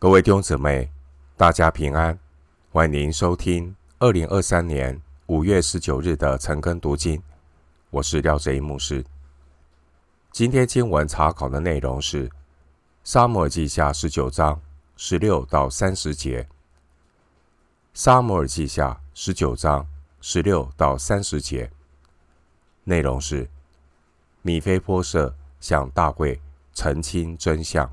各位弟兄姊妹，大家平安，欢迎收听二零二三年五月十九日的晨更读经。我是廖哲一牧师。今天经文查考的内容是《撒母耳记下》十九章十六到三十节。《撒母耳记下》十九章十六到三十节内容是米非波设向大卫澄清真相。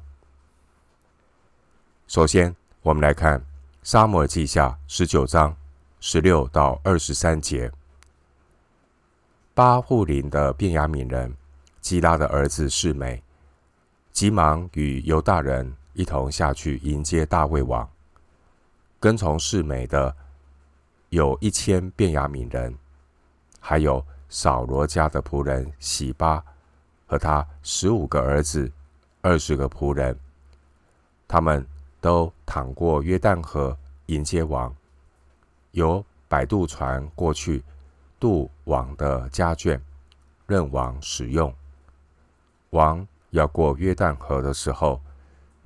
首先，我们来看《撒母耳记下》十九章十六到二十三节。巴户林的便雅悯人基拉的儿子示美，急忙与犹大人一同下去迎接大卫王。跟从示美的有一千便雅悯人，还有扫罗家的仆人洗巴和他十五个儿子、二十个仆人，他们。都淌过约旦河迎接王，由摆渡船过去渡王的家眷，任王使用。王要过约旦河的时候，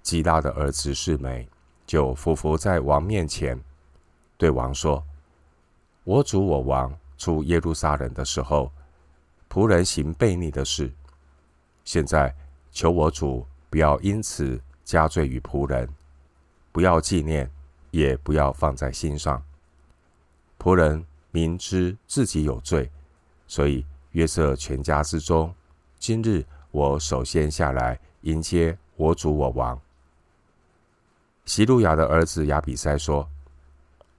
基拉的儿子示每就伏伏在王面前，对王说：“我主我王出耶路撒冷的时候，仆人行悖逆的事，现在求我主不要因此加罪于仆人。”不要纪念，也不要放在心上。仆人明知自己有罪，所以约瑟全家之中，今日我首先下来迎接我主我王。希路亚的儿子亚比筛说：“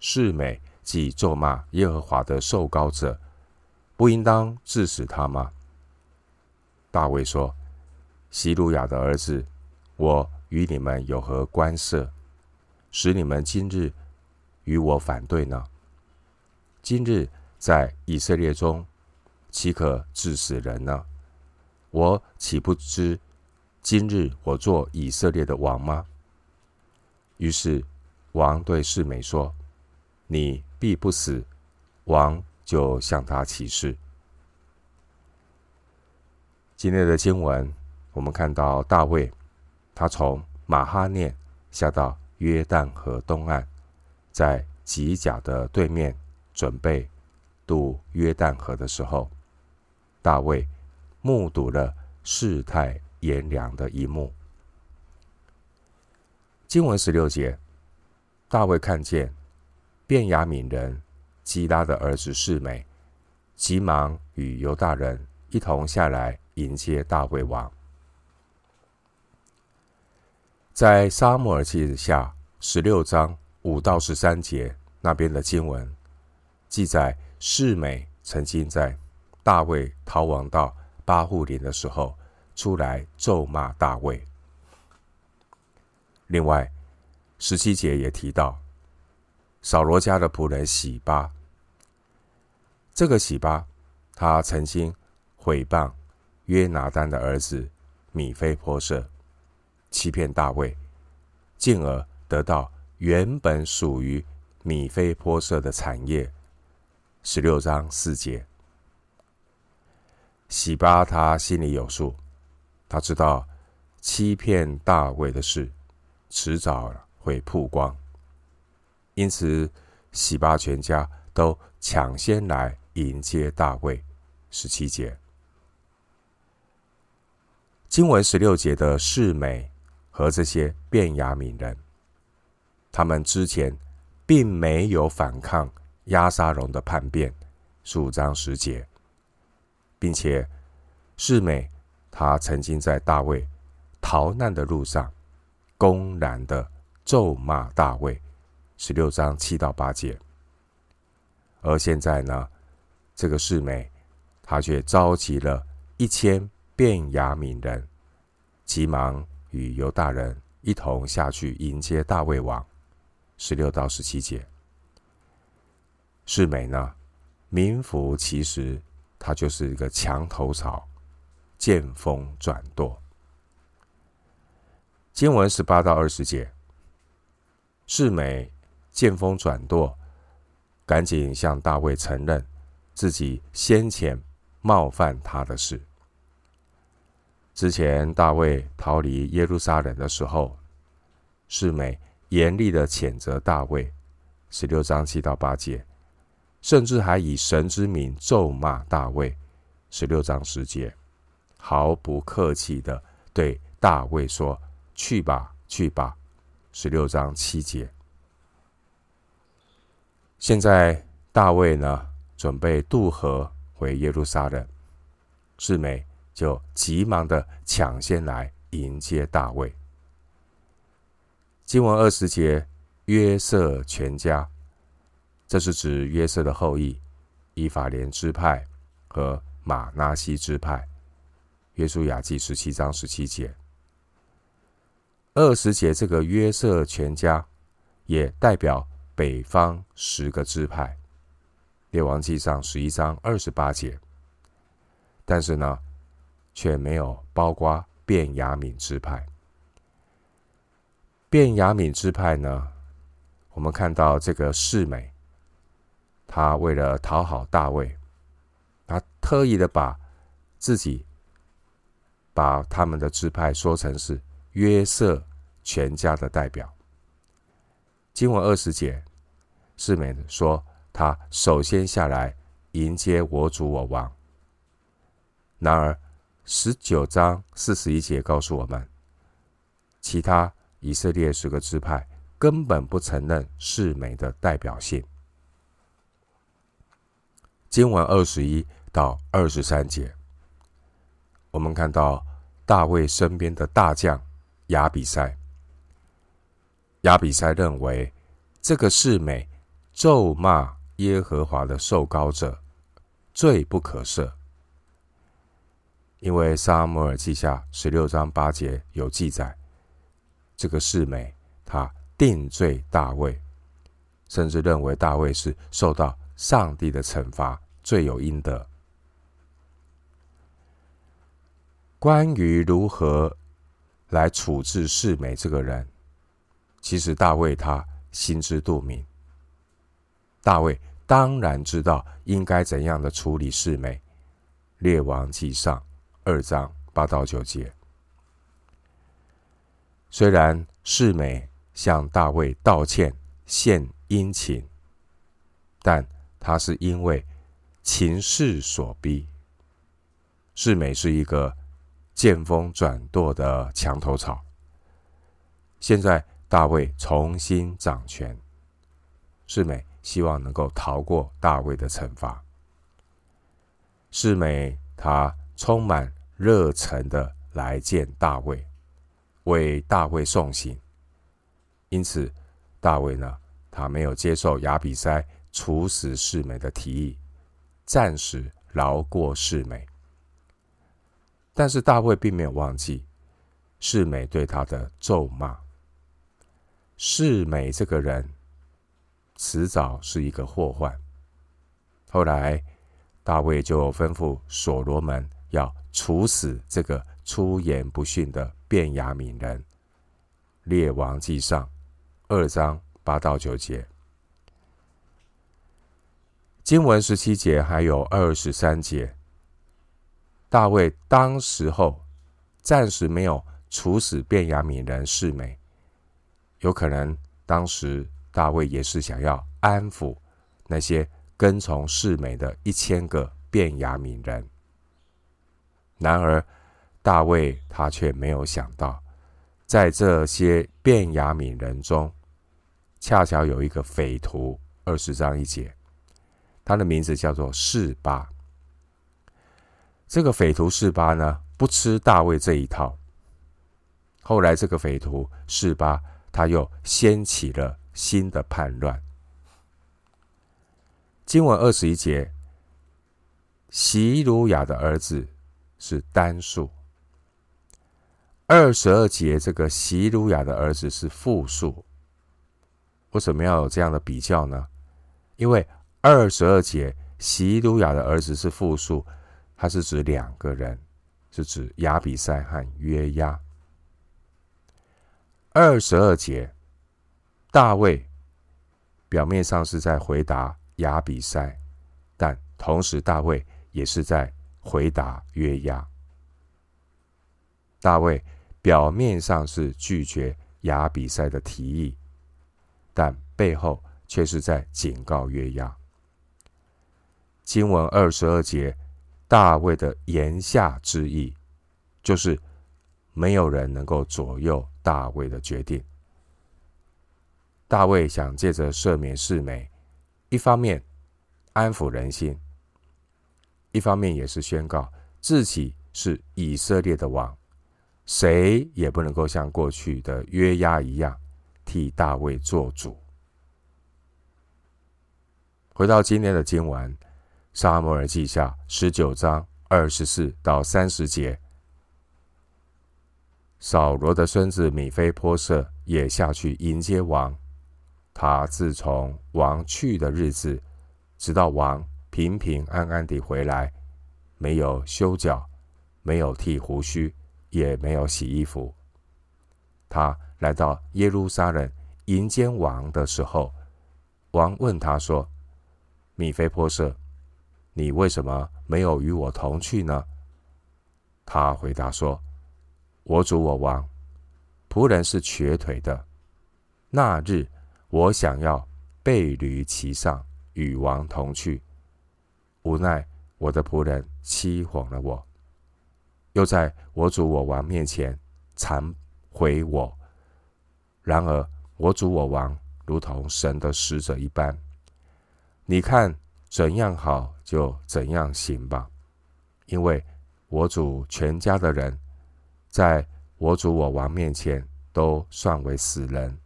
示美即咒骂耶和华的受膏者，不应当治死他吗？”大卫说：“希路亚的儿子，我与你们有何关涉？”使你们今日与我反对呢？今日在以色列中，岂可治死人呢？我岂不知今日我做以色列的王吗？于是王对示美说：“你必不死。”王就向他起誓。今天的经文，我们看到大卫，他从马哈念下到。约旦河东岸，在吉甲的对面，准备渡约旦河的时候，大卫目睹了世态炎凉的一幕。经文十六节，大卫看见便雅悯人基拉的儿子示美，急忙与犹大人一同下来迎接大卫王。在撒母耳记下十六章五到十三节那边的经文记载，示美曾经在大卫逃亡到巴户琳的时候出来咒骂大卫。另外，十七节也提到扫罗家的仆人洗巴，这个洗巴他曾经毁谤约拿单的儿子米非波设。欺骗大卫，进而得到原本属于米非波设的产业。十六章四节，洗巴他心里有数，他知道欺骗大卫的事迟早会曝光，因此洗巴全家都抢先来迎接大卫。十七节，经文十六节的示美。和这些便雅悯人，他们之前并没有反抗押沙龙的叛变，十五章十节，并且示美他曾经在大卫逃难的路上公然的咒骂大卫，十六章七到八节，而现在呢，这个示美他却召集了一千便雅悯人，急忙。与犹大人一同下去迎接大卫王，十六到十七节。示美呢，名副其实，他就是一个墙头草，见风转舵。经文十八到二十节，示美见风转舵，赶紧向大卫承认自己先前冒犯他的事。之前大卫逃离耶路撒冷的时候，示美严厉的谴责大卫，十六章七到八节，甚至还以神之名咒骂大卫，十六章十节，毫不客气的对大卫说：“去吧，去吧。”十六章七节。现在大卫呢，准备渡河回耶路撒冷，示美就急忙的抢先来迎接大卫。经文二十节，约瑟全家，这是指约瑟的后裔，以法莲支派和玛拿西支派。约书亚记十七章十七节。二十节这个约瑟全家，也代表北方十个支派。列王记上十一章二十八节。但是呢，却没有包括便雅悯支派。便雅悯支派呢，我们看到这个示美，他为了讨好大卫，他特意的把自己把他们的支派说成是约瑟全家的代表。经文二十节，示美说他首先下来迎接我主我王。然而，十九章四十一节告诉我们，其他以色列十个支派根本不承认示美的代表性。经文二十一到二十三节，我们看到大卫身边的大将亚比塞，亚比塞认为这个示美咒骂耶和华的受膏者，罪不可赦。因为撒母耳记下十六章八节有记载，这个示美他定罪大卫，甚至认为大卫是受到上帝的惩罚，罪有应得。关于如何来处置示美这个人，其实大卫他心知肚明。大卫当然知道应该怎样的处理示美，列王记上。二章八到九节，虽然世美向大卫道歉献殷勤，但他是因为情势所逼。世美是一个见风转舵的墙头草。现在大卫重新掌权，世美希望能够逃过大卫的惩罚。世美他。充满热忱的来见大卫，为大卫送行。因此，大卫呢，他没有接受亚比筛处死示美的提议，暂时饶过示美。但是，大卫并没有忘记示美对他的咒骂。示美这个人，迟早是一个祸患。后来，大卫就吩咐所罗门。要处死这个出言不逊的便雅悯人。列王记上二章八到九节，经文十七节还有二十三节。大卫当时候暂时没有处死便雅悯人示美，有可能当时大卫也是想要安抚那些跟从示美的一千个便雅悯人。然而，大卫他却没有想到，在这些便雅悯人中，恰巧有一个匪徒。二十章一节，他的名字叫做示巴。这个匪徒示巴呢，不吃大卫这一套。后来，这个匪徒示巴他又掀起了新的叛乱。经文二十一节，席鲁雅的儿子。是单数。二十二节，这个洗鲁雅的儿子是复数。为什么要有这样的比较呢？因为二十二节洗鲁雅的儿子是复数，它是指两个人，是指亚比筛和约押。二十二节，大卫表面上是在回答亚比筛，但同时大卫也是在。回答约押，大卫表面上是拒绝亚比赛的提议，但背后却是在警告约押。经文二十二节，大卫的言下之意，就是没有人能够左右大卫的决定。大卫想借着赦免示美，一方面安抚人心，一方面也是宣告自己是以色列的王，谁也不能够像过去的约押一样替大卫做主。回到今天的经文。撒母耳记下十九章二十四到三十节，扫罗的孙子米非波设也下去迎接王。他自从王去的日子，直到王平平安安地回来，没有修脚，没有剃胡须，也没有洗衣服。他来到耶路撒冷迎接王的时候，王问他说：“米非波设。”你为什么没有与我同去呢？他回答说：“我主我王，仆人是瘸腿的。那日我想要背驴骑上与王同去，无奈我的仆人欺哄了我，又在我主我王面前惭悔我。然而我主我王如同神的使者一般，你看。”怎样好就怎样行吧，因为我主全家的人，在我主我王面前都算为死人。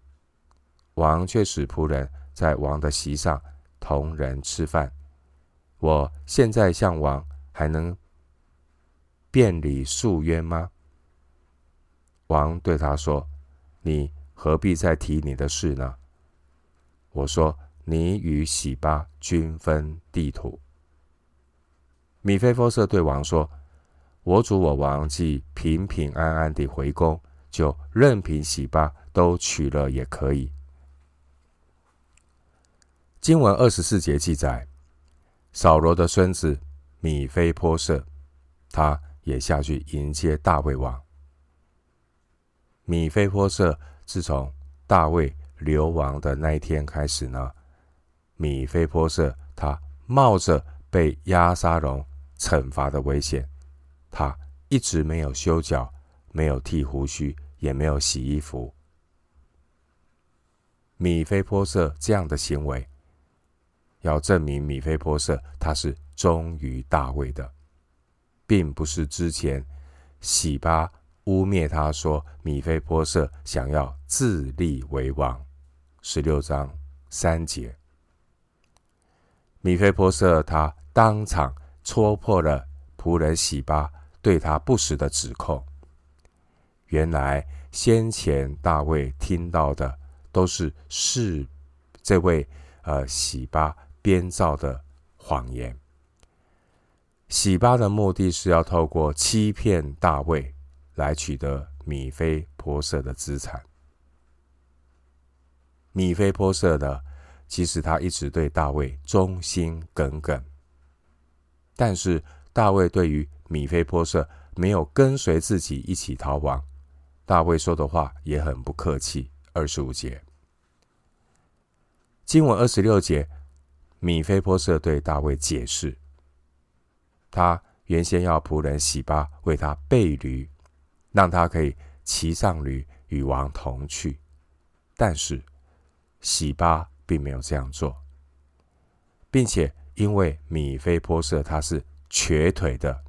王却使仆人在王的席上同人吃饭。我现在向王还能辩理诉冤吗？王对他说：“你何必再提你的事呢？”我说。你与洗巴均分地土。米非波设对王说：“我主我王既平平安安地回宫，就任凭洗巴都取了也可以。”经文二十四节记载，扫罗的孙子米非波设，他也下去迎接大卫王。米非波设自从大卫流亡的那一天开始呢，米非波设，他冒着被押沙龙惩罚的危险，他一直没有修脚，没有剃胡须，也没有洗衣服。米非波设这样的行为，要证明米非波设他是忠于大卫的，并不是之前洗巴污蔑他说米非波设想要自立为王。十六章三节。米非波设，他当场戳破了仆人洗巴对他不实的指控。原来先前大卫听到的都是是这位呃洗巴编造的谎言。洗巴的目的是要透过欺骗大卫来取得米非波设的资产。米非波设的。其实他一直对大卫忠心耿耿，但是大卫对于米非波设没有跟随自己一起逃亡，大卫说的话也很不客气。二十五节，经文二十六节，米非波设对大卫解释，他原先要仆人洗巴为他备驴，让他可以骑上驴与王同去，但是洗巴。并没有这样做，并且因为米非波设他是瘸腿的，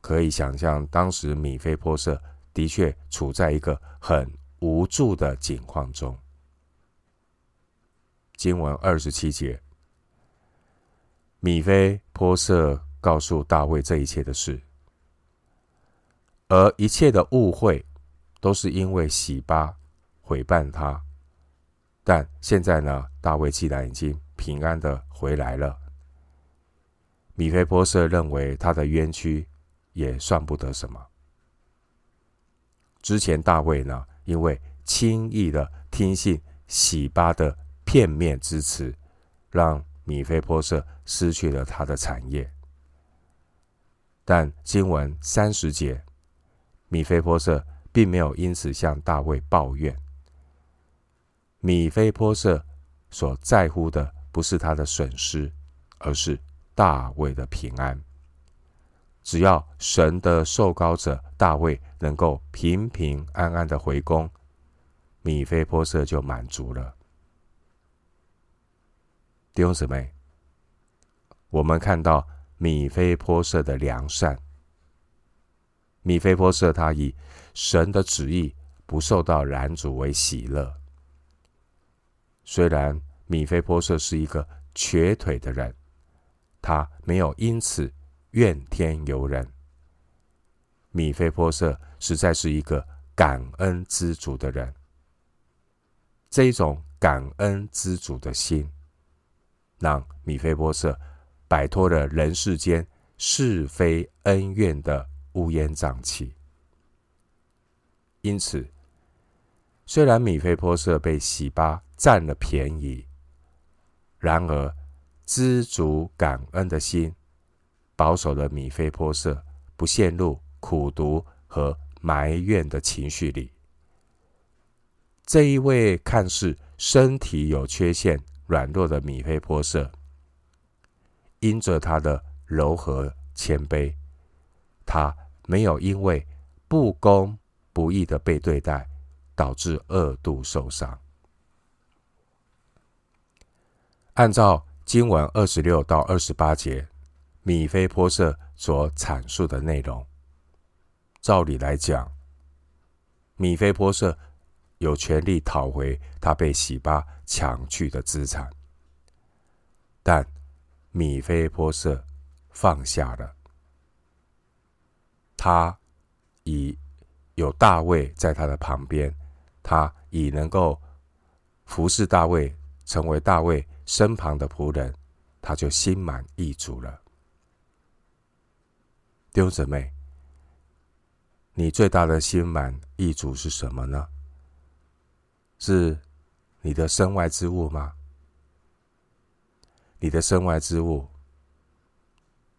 可以想象当时米非波设的确处在一个很无助的境况中。经文二十七节，米非波设告诉大卫这一切的事，而一切的误会都是因为洗巴毁谤他。但现在呢，大卫既然已经平安的回来了，米非波设认为他的冤屈也算不得什么。之前大卫呢，因为轻易的听信洗巴的片面之词，让米非波设失去了他的产业。但经文三十节，米非波设并没有因此向大卫抱怨。米非波设所在乎的不是他的损失，而是大卫的平安。只要神的受膏者大卫能够平平安安的回宫，米非波设就满足了。弟兄姊妹，我们看到米非波设的良善。米非波设他以神的旨意不受到拦阻为喜乐。虽然米非波设是一个瘸腿的人，他没有因此怨天尤人。米非波设实在是一个感恩知足的人。这种感恩知足的心，让米菲波瑟摆脱了人世间是非恩怨的乌烟瘴气。因此，虽然米菲波瑟被洗巴占了便宜，然而知足感恩的心，保守了米菲波瑟不陷入苦读和埋怨的情绪里。这一位看似身体有缺陷、软弱的米非波设，因着他的柔和谦卑，他没有因为不公不义的被对待，导致二度受伤。按照经文二十六到二十八节，米非波设所阐述的内容，照理来讲，米非波设有权利讨回他被洗巴抢去的资产，但米非波设放下了。他已有大卫在他的旁边，他已能够服侍大卫，成为大卫身旁的仆人，他就心满意足了。弟兄姊妹，你最大的心满意足是什么呢？是你的身外之物吗？你的身外之物，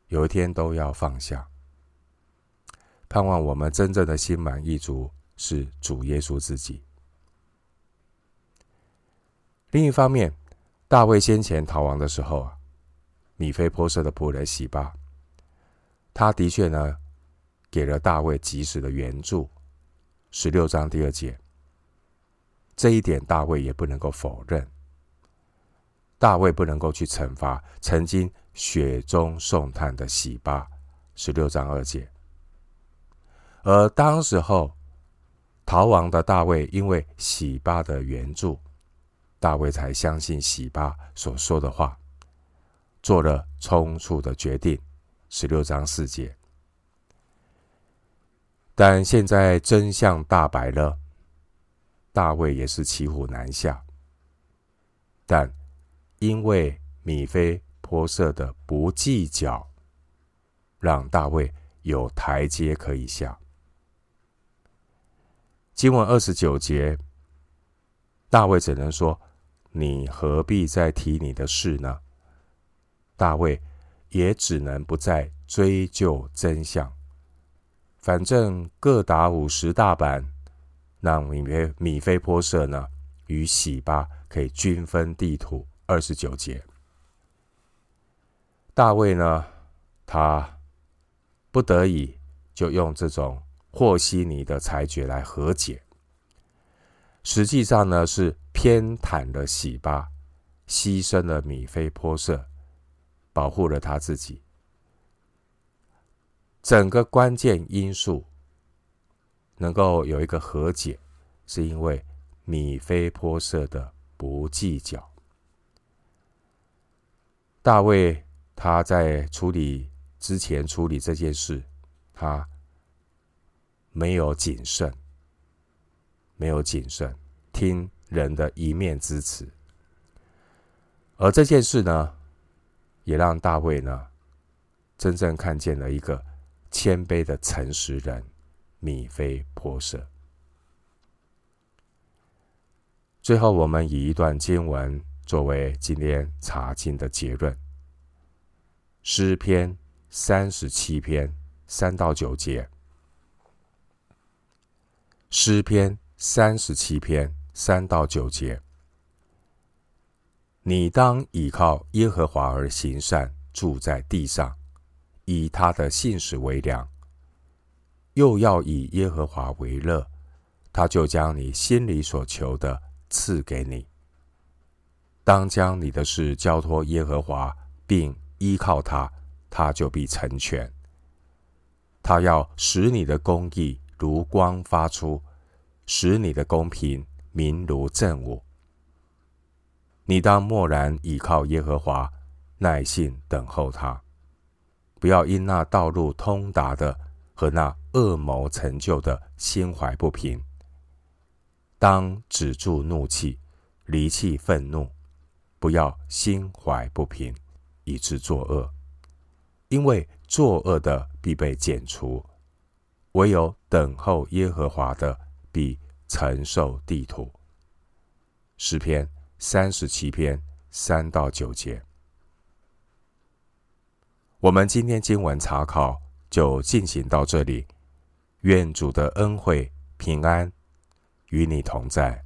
有一天都要放下。盼望我们真正的心满意足是主耶稣自己。另一方面，大卫先前逃亡的时候啊，米非波设的仆人洗巴，他的确呢给了大卫及时的援助。十六章第二节，这一点大卫也不能够否认。大卫不能够去惩罚曾经雪中送炭的洗巴。十六章二节。而当时候逃亡的大卫，因为洗巴的援助，大卫才相信洗巴所说的话，做了冲突的决定。十六章四节。但现在真相大白了，大卫也是骑虎难下。但因为米非波设的不计较，让大卫有台阶可以下。经文二十九节，大卫只能说：“你何必再提你的事呢？”大卫也只能不再追究真相，反正各打五十大板，让米菲米菲波设呢与喜巴可以均分地土。二十九节，大卫呢，他不得已就用这种。和稀泥的裁决来和解，实际上呢是偏袒了喜巴，牺牲了米菲波设，保护了他自己。整个关键因素能够有一个和解，是因为米非波设的不计较。大卫他在处理之前处理这件事，他。没有谨慎，没有谨慎，听人的一面之词，而这件事呢，也让大卫呢，真正看见了一个谦卑的诚实人米非波设。最后，我们以一段经文作为今天查经的结论：诗篇三十七篇三到九节。诗篇三十七篇三到九节，你当倚靠耶和华而行善，住在地上，以他的信实为粮，又要以耶和华为乐，他就将你心里所求的赐给你。当将你的事交托耶和华，并依靠他，他就必成全。他要使你的公义如光发出，使你的公平明如正午。你当默然倚靠耶和华，耐心等候他，不要因那道路通达的和那恶谋成就的心怀不平。当止住怒气，离弃愤怒。不要心怀不平，以致作恶，因为作恶的必被剪除，唯有等候耶和华的必承受地土。诗篇三十七篇三到九节。我们今天经文查考就进行到这里，愿主的恩惠平安与你同在。